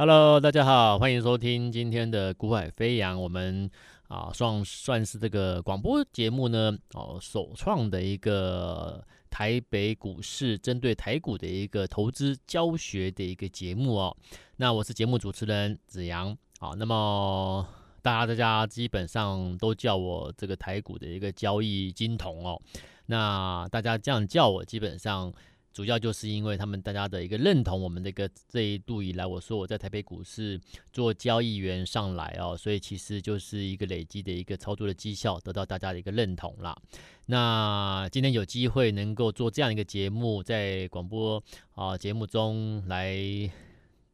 Hello，大家好，欢迎收听今天的股海飞扬。我们啊，算算是这个广播节目呢，哦，首创的一个台北股市针对台股的一个投资教学的一个节目哦。那我是节目主持人子阳啊。那么大家大家基本上都叫我这个台股的一个交易金童哦。那大家这样叫我，基本上。主要就是因为他们大家的一个认同，我们的一个这一度以来，我说我在台北股市做交易员上来哦，所以其实就是一个累积的一个操作的绩效，得到大家的一个认同啦。那今天有机会能够做这样一个节目，在广播啊节目中来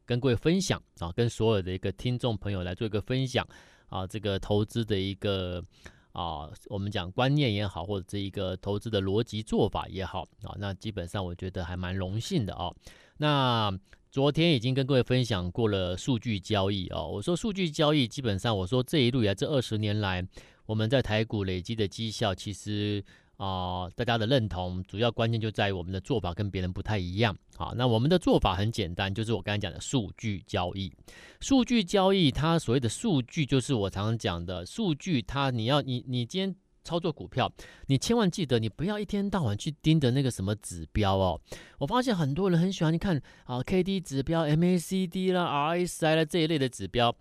跟各位分享啊，跟所有的一个听众朋友来做一个分享啊，这个投资的一个。啊，我们讲观念也好，或者这一个投资的逻辑做法也好啊，那基本上我觉得还蛮荣幸的啊。那昨天已经跟各位分享过了数据交易啊，我说数据交易基本上，我说这一路以来这二十年来，我们在台股累积的绩效其实。啊、大家的认同主要关键就在于我们的做法跟别人不太一样。好，那我们的做法很简单，就是我刚才讲的数据交易。数据交易，它所谓的数据，就是我常常讲的数据。它你要你你今天操作股票，你千万记得，你不要一天到晚去盯着那个什么指标哦。我发现很多人很喜欢你看啊，K D 指标、M A C D 啦、R S I 啦这一类的指标。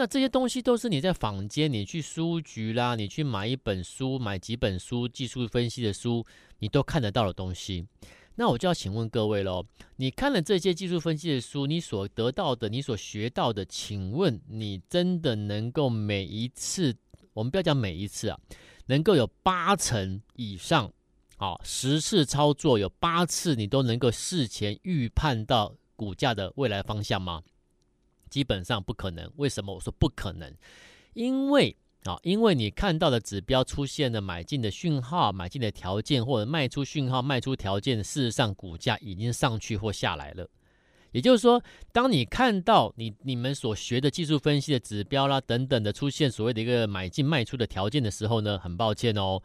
那这些东西都是你在坊间，你去书局啦，你去买一本书，买几本书，技术分析的书，你都看得到的东西。那我就要请问各位喽，你看了这些技术分析的书，你所得到的，你所学到的，请问你真的能够每一次，我们不要讲每一次啊，能够有八成以上，啊，十次操作有八次你都能够事前预判到股价的未来方向吗？基本上不可能。为什么我说不可能？因为啊，因为你看到的指标出现了买进的讯号、买进的条件，或者卖出讯号、卖出条件，事实上股价已经上去或下来了。也就是说，当你看到你你们所学的技术分析的指标啦等等的出现所谓的一个买进卖出的条件的时候呢，很抱歉哦，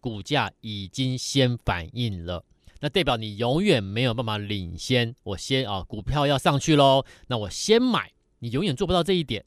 股价已经先反应了。那代表你永远没有办法领先。我先啊，股票要上去喽，那我先买。你永远做不到这一点，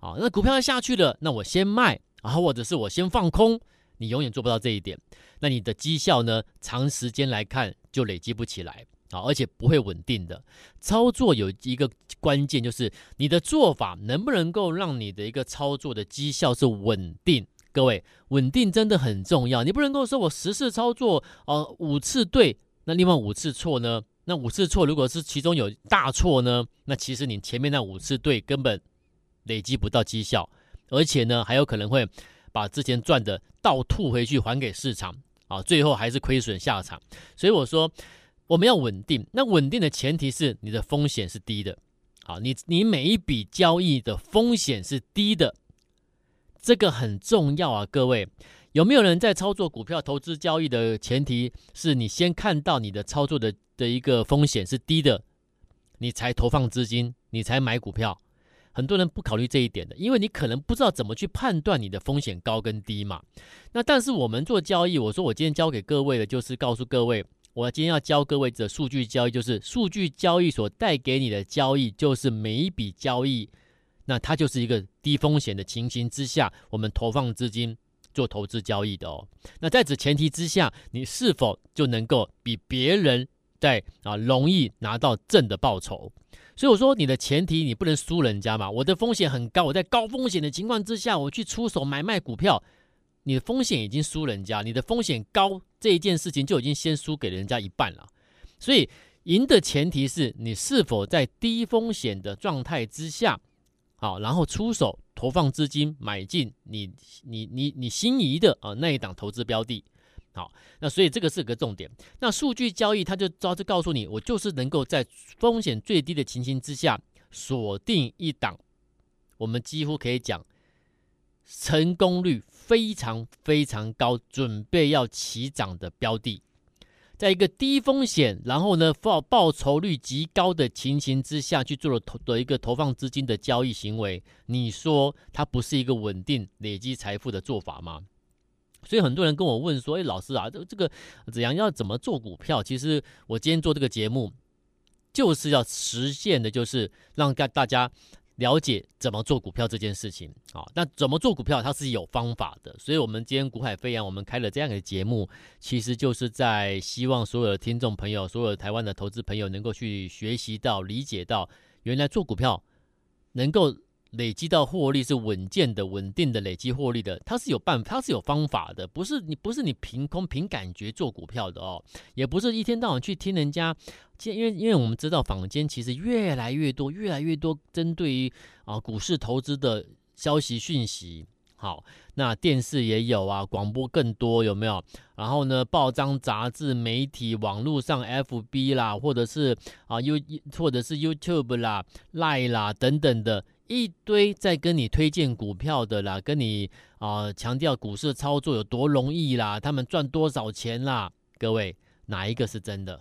啊，那股票要下去了，那我先卖，然后或者是我先放空，你永远做不到这一点，那你的绩效呢，长时间来看就累积不起来，啊，而且不会稳定的。操作有一个关键，就是你的做法能不能够让你的一个操作的绩效是稳定。各位，稳定真的很重要，你不能够说我十次操作，呃，五次对，那另外五次错呢？那五次错，如果是其中有大错呢？那其实你前面那五次对根本累积不到绩效，而且呢还有可能会把之前赚的倒吐回去还给市场啊，最后还是亏损下场。所以我说我们要稳定，那稳定的前提是你的风险是低的，好，你你每一笔交易的风险是低的，这个很重要啊，各位。有没有人在操作股票投资交易的前提是你先看到你的操作的的一个风险是低的，你才投放资金，你才买股票？很多人不考虑这一点的，因为你可能不知道怎么去判断你的风险高跟低嘛。那但是我们做交易，我说我今天教给各位的就是告诉各位，我今天要教各位的数据交易，就是数据交易所带给你的交易，就是每一笔交易，那它就是一个低风险的情形之下，我们投放资金。做投资交易的哦，那在此前提之下，你是否就能够比别人在啊容易拿到正的报酬？所以我说你的前提你不能输人家嘛。我的风险很高，我在高风险的情况之下，我去出手买卖股票，你的风险已经输人家，你的风险高这一件事情就已经先输给人家一半了。所以赢的前提是你是否在低风险的状态之下，好，然后出手。投放资金买进你你你你心仪的啊那一档投资标的，好，那所以这个是个重点。那数据交易它就招就告诉你，我就是能够在风险最低的情形之下锁定一档，我们几乎可以讲成功率非常非常高，准备要起涨的标的。在一个低风险，然后呢报报酬率极高的情形之下去做了投的一个投放资金的交易行为，你说它不是一个稳定累积财富的做法吗？所以很多人跟我问说：“哎，老师啊，这这个怎样要怎么做股票？”其实我今天做这个节目，就是要实现的，就是让大大家了解怎么做股票这件事情。啊，那怎么做股票，它是有方法的。所以，我们今天股海飞扬，我们开了这样的节目，其实就是在希望所有的听众朋友，所有台湾的投资朋友，能够去学习到、理解到，原来做股票能够。累积到获利是稳健的、稳定的累积获利的，它是有办法，它是有方法的，不是你不是你凭空凭感觉做股票的哦，也不是一天到晚去听人家，因为因为我们知道坊间其实越来越多、越来越多针对于啊股市投资的消息讯息，好，那电视也有啊，广播更多有没有？然后呢，报章、杂志、媒体、网络上 FB 啦，或者是啊 U 或者是 YouTube 啦、Line 啦等等的。一堆在跟你推荐股票的啦，跟你啊、强调股市操作有多容易啦，他们赚多少钱啦？各位哪一个是真的？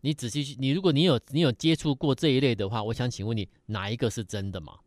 你仔细去，你如果你有你有接触过这一类的话，我想请问你哪一个是真的嘛？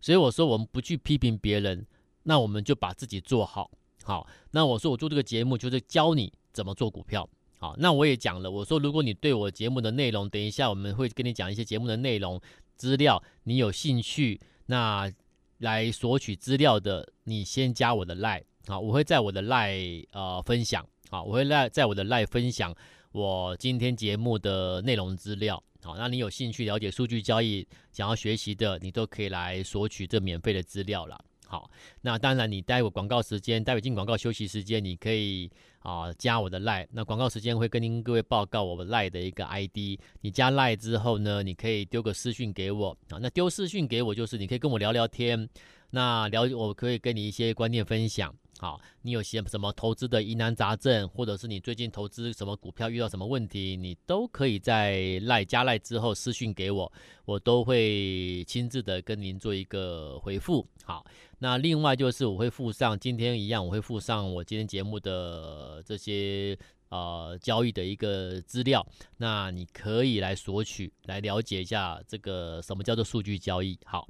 所以我说我们不去批评别人，那我们就把自己做好。好，那我说我做这个节目就是教你怎么做股票。好，那我也讲了，我说如果你对我节目的内容，等一下我们会跟你讲一些节目的内容。资料，你有兴趣那来索取资料的，你先加我的 LINE 啊，我会在我的赖呃分享啊，我会赖在我的赖分享我今天节目的内容资料。好，那你有兴趣了解数据交易，想要学习的，你都可以来索取这免费的资料了。好，那当然你待会广告时间，待会进广告休息时间，你可以。啊，加我的 LINE，那广告时间会跟您各位报告我们 LINE 的一个 ID。你加 LINE 之后呢，你可以丢个私讯给我啊。那丢私讯给我就是你可以跟我聊聊天，那聊我可以跟你一些观念分享。好，你有些什么投资的疑难杂症，或者是你最近投资什么股票遇到什么问题，你都可以在赖加赖之后私讯给我，我都会亲自的跟您做一个回复。好，那另外就是我会附上今天一样，我会附上我今天节目的这些呃交易的一个资料，那你可以来索取，来了解一下这个什么叫做数据交易。好。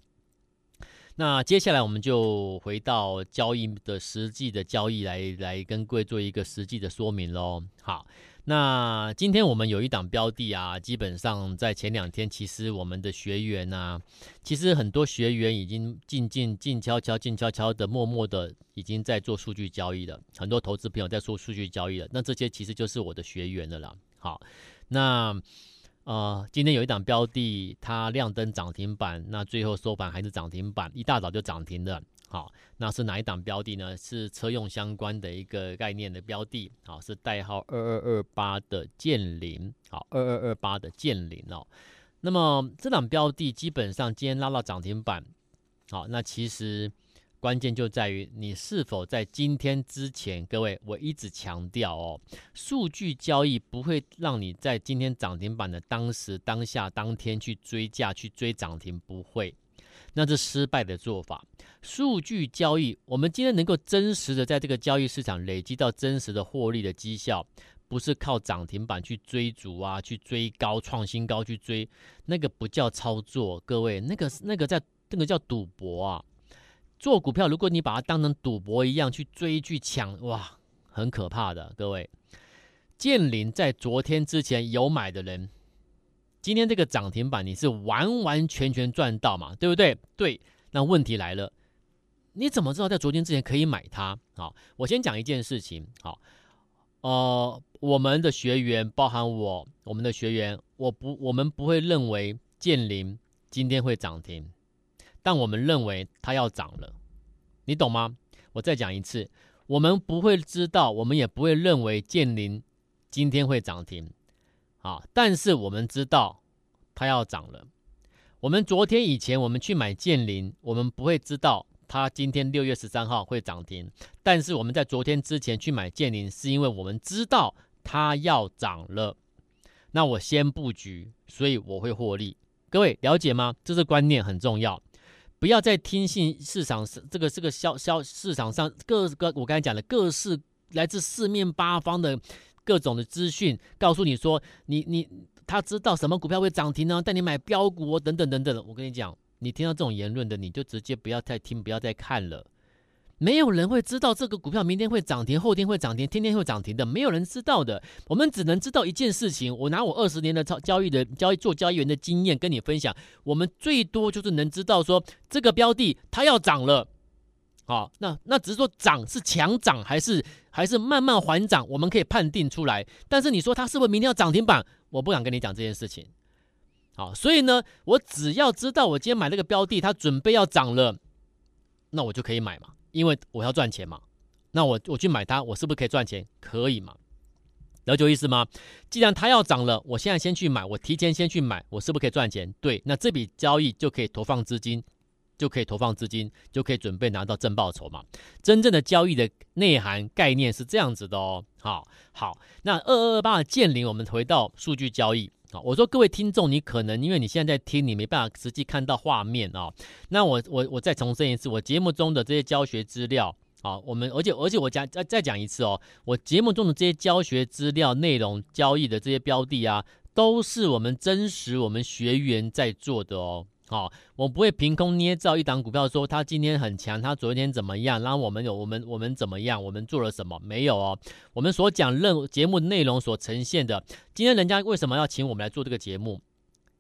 那接下来我们就回到交易的实际的交易来来跟各位做一个实际的说明喽。好，那今天我们有一档标的啊，基本上在前两天，其实我们的学员啊，其实很多学员已经静静静悄悄、静悄悄的、默默的已经在做数据交易了。很多投资朋友在做数据交易了，那这些其实就是我的学员了啦。好，那。呃，今天有一档标的，它亮灯涨停板，那最后收盘还是涨停板，一大早就涨停的。好，那是哪一档标的呢？是车用相关的一个概念的标的，好，是代号二二二八的建霖，好，二二二八的建霖哦。那么这档标的基本上今天拉到涨停板，好，那其实。关键就在于你是否在今天之前，各位，我一直强调哦，数据交易不会让你在今天涨停板的当时、当下、当天去追价、去追涨停，不会，那是失败的做法。数据交易，我们今天能够真实的在这个交易市场累积到真实的获利的绩效，不是靠涨停板去追逐啊，去追高、创新高去追，那个不叫操作，各位，那个那个在那个叫赌博啊。做股票，如果你把它当成赌博一样去追去抢，哇，很可怕的。各位，建林在昨天之前有买的人，今天这个涨停板你是完完全全赚到嘛？对不对？对。那问题来了，你怎么知道在昨天之前可以买它？好，我先讲一件事情。好，呃，我们的学员，包含我，我们的学员，我不，我们不会认为建林今天会涨停。但我们认为它要涨了，你懂吗？我再讲一次，我们不会知道，我们也不会认为建林今天会涨停，啊，但是我们知道它要涨了。我们昨天以前我们去买建霖，我们不会知道它今天六月十三号会涨停，但是我们在昨天之前去买建霖，是因为我们知道它要涨了。那我先布局，所以我会获利。各位了解吗？这是观念很重要。不要再听信市场这个这个销销市场上各个我刚才讲的各式来自四面八方的各种的资讯，告诉你说你你他知道什么股票会涨停呢？带你买标股哦，等等等等。我跟你讲，你听到这种言论的，你就直接不要再听，不要再看了。没有人会知道这个股票明天会涨停，后天会涨停，天天会涨停的，没有人知道的。我们只能知道一件事情，我拿我二十年的操交易的交易做交易员的经验跟你分享，我们最多就是能知道说这个标的它要涨了，好，那那只是说涨是强涨还是还是慢慢缓涨，我们可以判定出来。但是你说它是不是明天要涨停板，我不敢跟你讲这件事情。好，所以呢，我只要知道我今天买这个标的，它准备要涨了，那我就可以买嘛。因为我要赚钱嘛，那我我去买它，我是不是可以赚钱？可以嘛？了解意思吗？既然它要涨了，我现在先去买，我提前先去买，我是不是可以赚钱？对，那这笔交易就可以投放资金，就可以投放资金，就可以准备拿到正报酬嘛。真正的交易的内涵概念是这样子的哦。好，好，那二二二八的剑麟，我们回到数据交易。好，我说各位听众，你可能因为你现在在听，你没办法实际看到画面啊。那我我我再重申一次，我节目中的这些教学资料啊，我们而且而且我讲再再讲一次哦，我节目中的这些教学资料内容、交易的这些标的啊，都是我们真实我们学员在做的哦。好、哦，我不会凭空捏造一档股票说它今天很强，它昨天怎么样，然后我们有我们我们怎么样，我们做了什么？没有哦。我们所讲任节目内容所呈现的，今天人家为什么要请我们来做这个节目？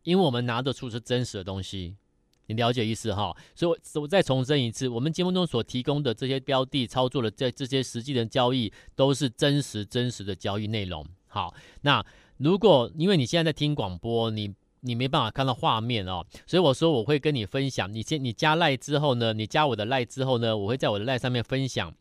因为我们拿得出是真实的东西，你了解意思哈、所以我，我再重申一次，我们节目中所提供的这些标的操作的这这些实际的交易，都是真实真实的交易内容。好，那如果因为你现在在听广播，你。你没办法看到画面哦，所以我说我会跟你分享。你先你加赖之后呢，你加我的赖之后呢，我会在我的赖上面分享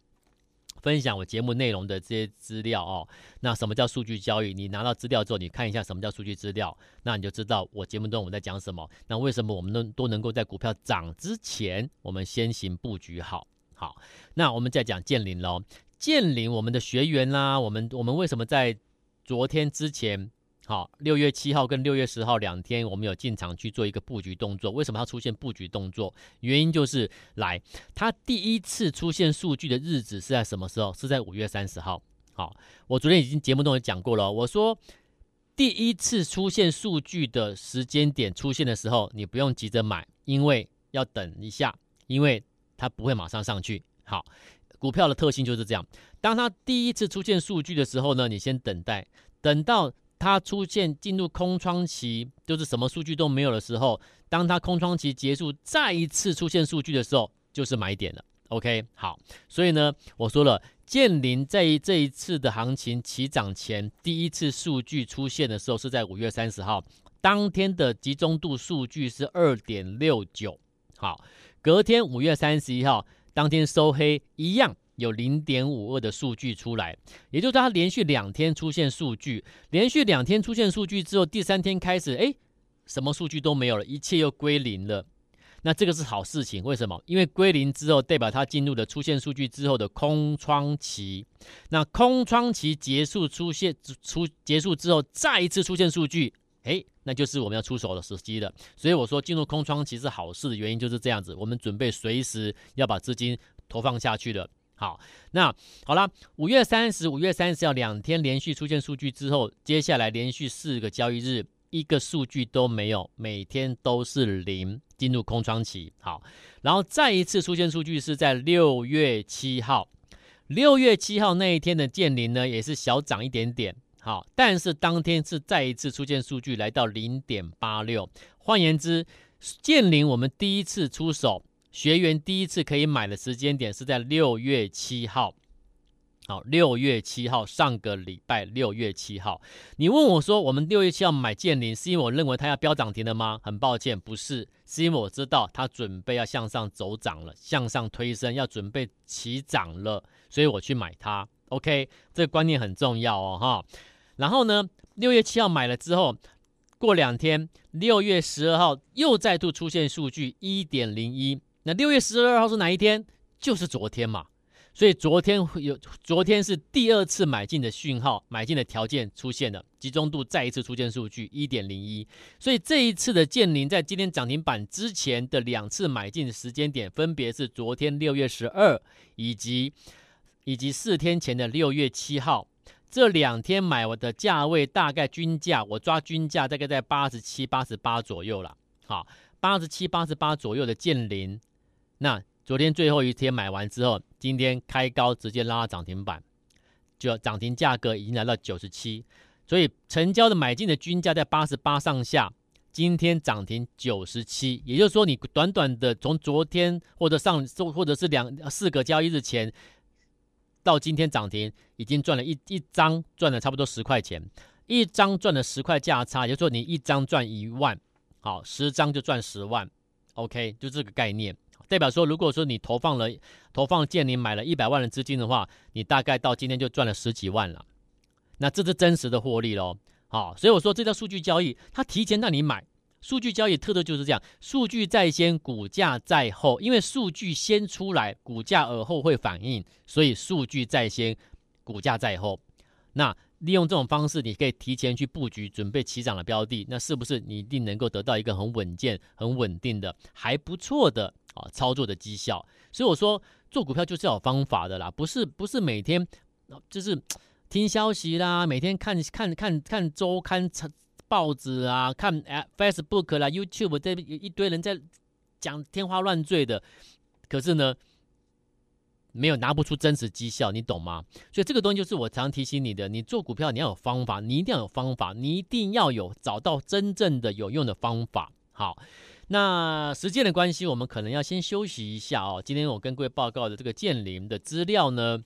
分享我节目内容的这些资料哦。那什么叫数据交易？你拿到资料之后，你看一下什么叫数据资料，那你就知道我节目中我在讲什么。那为什么我们都都能够在股票涨之前，我们先行布局好？好，那我们再讲剑麟喽。剑麟我们的学员啦、我们我们为什么在昨天之前？好，六月七号跟六月十号两天，我们有进场去做一个布局动作。为什么要出现布局动作？原因就是来，它第一次出现数据的日子是在什么时候？是在五月三十号。好，我昨天已经节目中有讲过了。我说第一次出现数据的时间点出现的时候，你不用急着买，因为要等一下，因为它不会马上上去。好，股票的特性就是这样。当它第一次出现数据的时候呢，你先等待，等到。它出现进入空窗期，就是什么数据都没有的时候，当它空窗期结束，再一次出现数据的时候，就是买点了。OK，好，所以呢，我说了，剑麟在这一次的行情起涨前，第一次数据出现的时候是在五月三十号，当天的集中度数据是二点六九，好，隔天五月三十一号，当天收黑一样。有零点五二的数据出来，也就是它连续两天出现数据，连续两天出现数据之后，第三天开始，哎，什么数据都没有了，一切又归零了。那这个是好事情，为什么？因为归零之后，代表它进入了出现数据之后的空窗期。那空窗期结束，出现出结束之后，再一次出现数据，哎，那就是我们要出手的时机了。所以我说，进入空窗期是好事的原因就是这样子，我们准备随时要把资金投放下去了。好，那好了，五月三十、五月三十号两天连续出现数据之后，接下来连续四个交易日，一个数据都没有，每天都是零，进入空窗期。好，然后再一次出现数据是在六月七号，六月七号那一天的剑灵呢，也是小涨一点点。好，但是当天是再一次出现数据来到零点八六，换言之，剑灵我们第一次出手。学员第一次可以买的时间点是在六月七号，好，六月七号，上个礼拜六月七号。你问我说，我们六月七号买剑麟，是因为我认为它要飙涨停了吗？很抱歉，不是，是因为我知道它准备要向上走涨了，向上推升，要准备起涨了，所以我去买它。OK，这个观念很重要哦，哈。然后呢，六月七号买了之后，过两天，六月十二号又再度出现数据一点零一。那六月十二号是哪一天？就是昨天嘛，所以昨天有，昨天是第二次买进的讯号，买进的条件出现了，集中度再一次出现数据一点零一，所以这一次的剑麟在今天涨停板之前的两次买进的时间点，分别是昨天六月十二，以及以及四天前的六月七号，这两天买我的价位大概均价，我抓均价大概在八十七、八十八左右了，好，八十七、八十八左右的剑麟。那昨天最后一天买完之后，今天开高直接拉涨停板，就涨停价格已经来到九十七，所以成交的买进的均价在八十八上下，今天涨停九十七，也就是说你短短的从昨天或者上周或者是两四个交易日前到今天涨停，已经赚了一一张赚了差不多十块钱，一张赚了十块价差，也就是说你一张赚一万，好，十张就赚十万。OK，就这个概念，代表说，如果说你投放了投放建林买了一百万的资金的话，你大概到今天就赚了十几万了。那这是真实的获利喽。好，所以我说这叫数据交易，它提前让你买。数据交易特色就是这样，数据在先，股价在后。因为数据先出来，股价而后会反应，所以数据在先，股价在后。那利用这种方式，你可以提前去布局，准备起涨的标的，那是不是你一定能够得到一个很稳健、很稳定的、还不错的啊操作的绩效？所以我说，做股票就是要有方法的啦，不是不是每天就是听消息啦，每天看看看看周刊、报纸啊，看 Facebook 啦、YouTube 这一堆人在讲天花乱坠的，可是呢，没有拿不出真实绩效，你懂吗？所以这个东西就是我常提醒你的，你做股票你要有方法，你一定要有方法，你一定要有找到真正的有用的方法。好，那时间的关系，我们可能要先休息一下哦。今天我跟各位报告的这个建林的资料呢，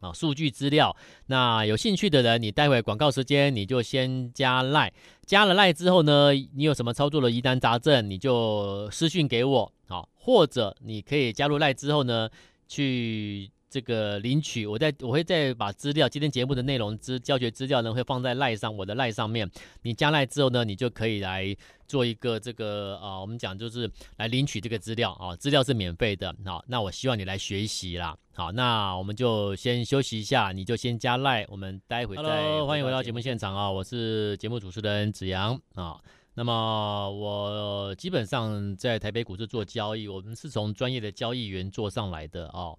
啊，数据资料，那有兴趣的人，你待会广告时间你就先加赖，加了赖之后呢，你有什么操作的疑难杂症，你就私讯给我，好，或者你可以加入赖之后呢。去这个领取，我在我会再把资料，今天节目的内容资教学资料呢，会放在赖上，我的赖上面。你加赖之后呢，你就可以来做一个这个啊、呃，我们讲就是来领取这个资料啊，资料是免费的。好，那我希望你来学习啦。好，那我们就先休息一下，你就先加赖，我们待会再。Hello，欢迎回到节目现场啊，我是节目主持人子阳啊。那么我基本上在台北股市做交易，我们是从专业的交易员做上来的哦。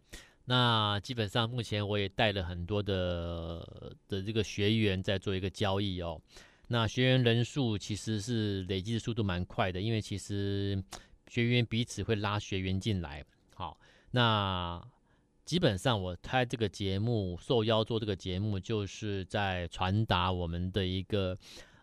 那基本上目前我也带了很多的的这个学员在做一个交易哦。那学员人数其实是累积的速度蛮快的，因为其实学员彼此会拉学员进来。好，那基本上我开这个节目，受邀做这个节目，就是在传达我们的一个。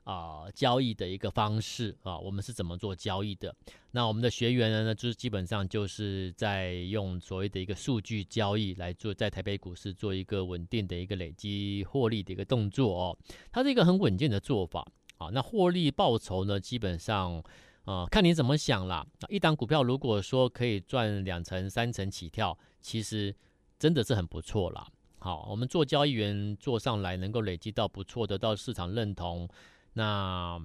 啊、交易的一个方式啊，我们是怎么做交易的？那我们的学员呢，就是基本上就是在用所谓的一个数据交易来做，在台北股市做一个稳定的一个累积获利的一个动作哦。它是一个很稳健的做法啊。那获利报酬呢，基本上啊，看你怎么想啦。一档股票如果说可以赚两成、三成起跳，其实真的是很不错啦。好，我们做交易员做上来，能够累积到不错，得到市场认同。那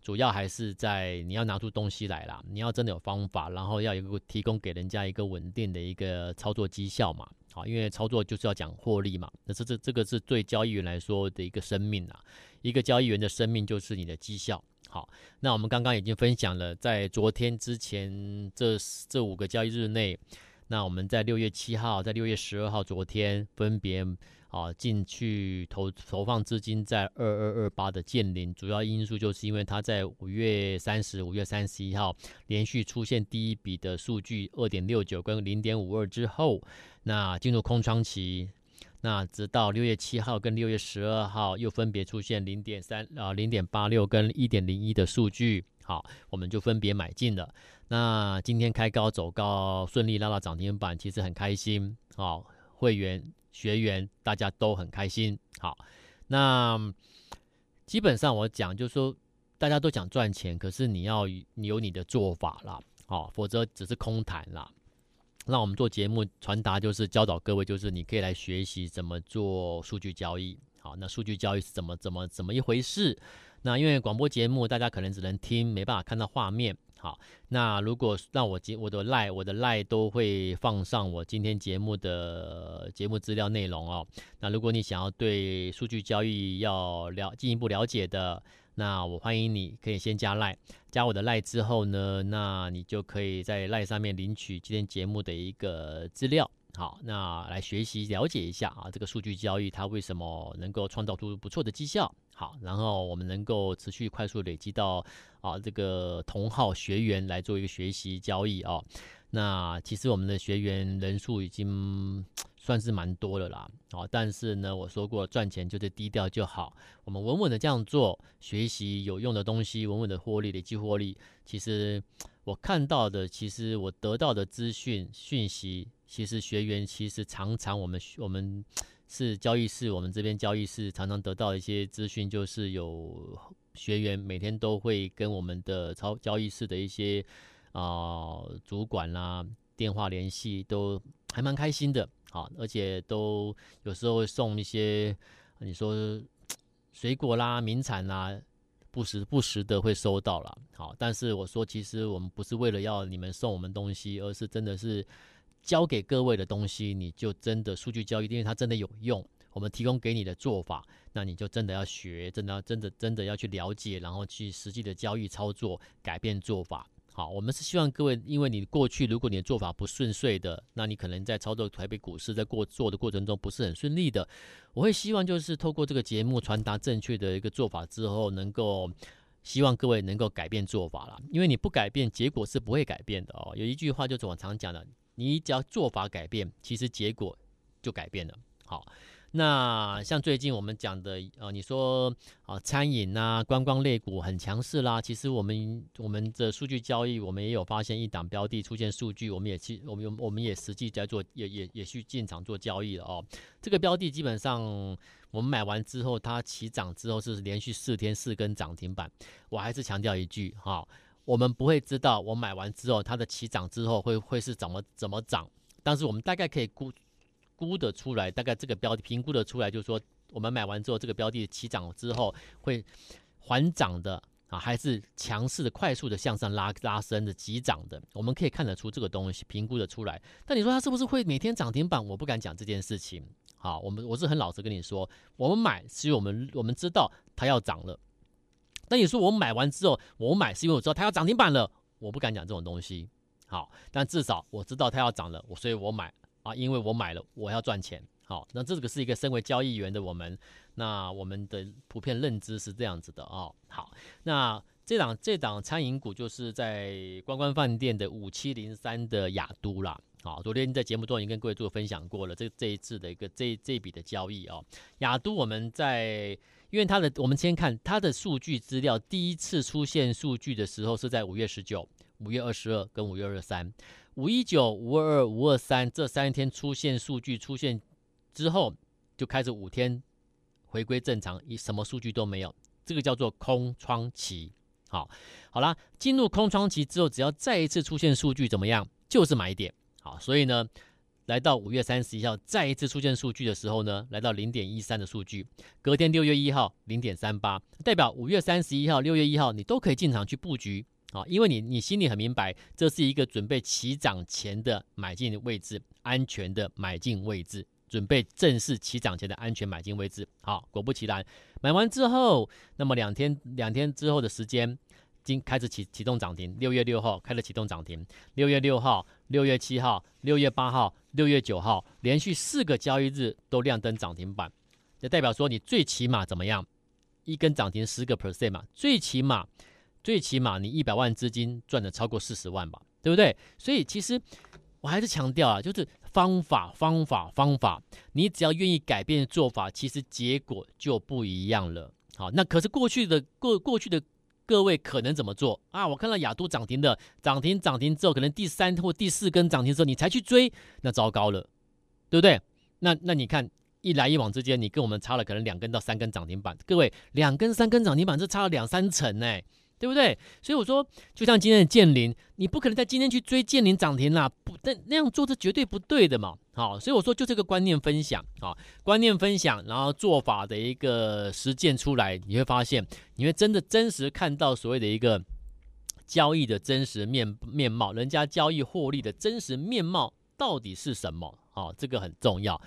主要还是在你要拿出东西来啦，你要真的有方法，然后要一个提供给人家一个稳定的一个操作绩效嘛。好，因为操作就是要讲获利嘛。那这这这个是对交易员来说的一个生命啊，一个交易员的生命就是你的绩效。好，那我们刚刚已经分享了，在昨天之前这这五个交易日内，那我们在六月七号，在六月十二号，昨天分别。啊，进去投投放资金在二二二八的建林，主要因素就是因为它在五月三十、五月三十一号连续出现第一笔的数据二点六九跟零点五二之后，那进入空窗期，那直到六月七号跟六月十二号又分别出现零点三啊、零点八六跟一点零一的数据，好，我们就分别买进了。那今天开高走高，顺利拉到涨停板，其实很开心，好，会员。学员大家都很开心，好，那基本上我讲就是说，大家都想赚钱，可是你要你有你的做法啦，好，否则只是空谈啦。那我们做节目传达就是教导各位，就是你可以来学习怎么做数据交易，好，那数据交易是怎么怎么怎么一回事？那因为广播节目大家可能只能听，没办法看到画面。好，那如果让我节我的赖我的赖都会放上我今天节目的节目资料内容哦。那如果你想要对数据交易要了进一步了解的，那我欢迎你可以先加赖，加我的赖之后呢，那你就可以在赖上面领取今天节目的一个资料。好，那来学习了解一下啊，这个数据交易它为什么能够创造出不错的绩效？好，然后我们能够持续快速累积到啊这个同号学员来做一个学习交易啊。那其实我们的学员人数已经算是蛮多了啦，哦，但是呢，我说过赚钱就是低调就好，我们稳稳的这样做，学习有用的东西，稳稳的获利，累积获利。其实我看到的，其实我得到的资讯讯息，其实学员其实常常我们我们是交易室，我们这边交易室常常得到一些资讯，就是有学员每天都会跟我们的超交易室的一些。啊、主管啦、啊，电话联系都还蛮开心的，好，而且都有时候会送一些，你说 水果啦、名产啦，不时不时的会收到了，好，但是我说其实我们不是为了要你们送我们东西，而是真的是交给各位的东西，你就真的数据交易，因为它真的有用，我们提供给你的做法，那你就真的要学，真的要真的真的要去了解，然后去实际的交易操作，改变做法。好，我们是希望各位，因为你过去如果你的做法不顺遂的，那你可能在操作台北股市在过做的过程中不是很顺利的。我会希望就是透过这个节目传达正确的一个做法之后，能够希望各位能够改变做法了。因为你不改变，结果是不会改变的哦。有一句话就是我常讲的，你只要做法改变，其实结果就改变了。好。那像最近我们讲的，呃，你说啊，餐饮呐、观光类股很强势啦。其实我们我们的数据交易，我们也有发现一档标的出现数据，我们也去，我们有我们也实际在做，也也也去进场做交易了哦。这个标的基本上我们买完之后，它起涨之后是连续四天四根涨停板。我还是强调一句哈，我们不会知道我买完之后它的起涨之后会会是怎么怎么涨，但是我们大概可以估。估得出来，大概这个标的评估得出来，就是说我们买完之后，这个标的起涨之后会缓涨的啊，还是强势的、快速的向上拉拉升的急涨的，我们可以看得出这个东西，评估得出来。但你说它是不是会每天涨停板？我不敢讲这件事情。好，我们我是很老实跟你说，我们买是因为我们我们知道它要涨了。但你说我买完之后，我买是因为我知道它要涨停板了，我不敢讲这种东西。好，但至少我知道它要涨了，我所以我买。啊，因为我买了，我要赚钱。好，那这个是一个身为交易员的我们，那我们的普遍认知是这样子的哦。好，那这档这档餐饮股就是在观光饭店的五七零三的亚都啦。好，昨天在节目中已经跟各位做分享过了，这这一次的一个这这笔的交易哦。亚都我们在因为它的，我们先看它的数据资料，第一次出现数据的时候是在五月十九、五月二十二跟五月二十三。五一九、五二二、五二三这三天出现数据出现之后，就开始五天回归正常，一什么数据都没有，这个叫做空窗期。好，好啦，进入空窗期之后，只要再一次出现数据怎么样，就是买点。好，所以呢，来到五月三十一号再一次出现数据的时候呢，来到零点一三的数据，隔天六月一号零点三八，代表五月三十一号、六月一号你都可以进场去布局。啊，因为你你心里很明白，这是一个准备起涨前的买进位置，安全的买进位置，准备正式起涨前的安全买进位置。好，果不其然，买完之后，那么两天两天之后的时间，今开始启启动涨停，六月六号开始启动涨停，六月六号、六月七号、六月八号、六月九号，连续四个交易日都亮灯涨停板，这代表说你最起码怎么样，一根涨停十个 percent 嘛，最起码。最起码你一百万资金赚了超过四十万吧，对不对？所以其实我还是强调啊，就是方法、方法、方法，你只要愿意改变做法，其实结果就不一样了。好，那可是过去的过过去的各位可能怎么做啊？我看到亚都涨停的涨停涨停之后，可能第三或第四根涨停之后你才去追，那糟糕了，对不对？那那你看一来一往之间，你跟我们差了可能两根到三根涨停板，各位两根三根涨停板，这差了两三成呢。对不对？所以我说，就像今天的建霖，你不可能在今天去追建霖涨停啦，不，但那样做是绝对不对的嘛。好，所以我说，就这个观念分享啊，观念分享，然后做法的一个实践出来，你会发现，你会真的真实看到所谓的一个交易的真实面面貌，人家交易获利的真实面貌到底是什么？好，这个很重要。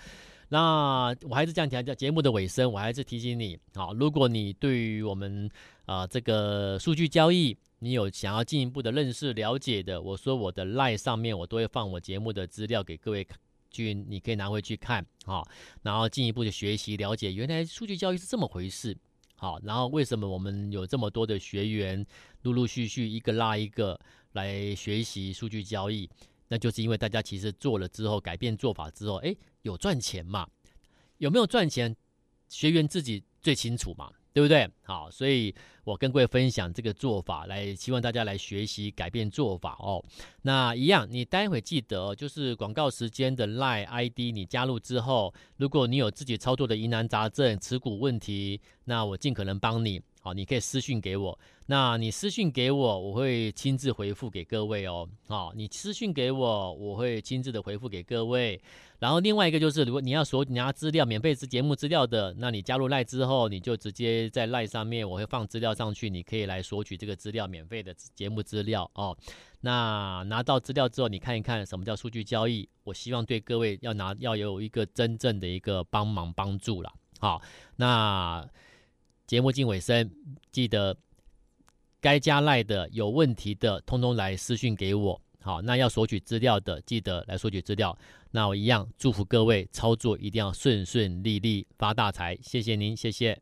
那我还是这样讲，节目的尾声，我还是提醒你，好，如果你对于我们啊、这个数据交易，你有想要进一步的认识、了解的，我说我的 LINE 上面，我都会放我节目的资料给各位去，你可以拿回去看，好，然后进一步的学习、了解，原来数据交易是这么回事，好，然后为什么我们有这么多的学员，陆陆续续一个拉一个来学习数据交易，那就是因为大家其实做了之后，改变做法之后，诶，有赚钱嘛？有没有赚钱？学员自己最清楚嘛，对不对？好，所以我跟各位分享这个做法，来希望大家来学习改变做法哦。那一样，你待会记得就是广告时间的 lie id 你加入之后，如果你有自己操作的疑难杂症、持股问题，那我尽可能帮你。好，你可以私讯给我。那你私讯给我，我会亲自回复给各位哦。好，你私讯给我，我会亲自的回复给各位。然后另外一个就是，如果你要索你要资料，免费是节目资料的，那你加入赖之后，你就直接在赖上面，我会放资料上去，你可以来索取这个资料，免费的节目资料哦。那拿到资料之后，你看一看什么叫数据交易，我希望对各位要拿要有一个真正的一个帮忙帮助了。好，那。节目近尾声，记得该加赖的、有问题的，通通来私讯给我。好，那要索取资料的，记得来索取资料。那我一样祝福各位操作一定要顺顺利利，发大财。谢谢您，谢谢。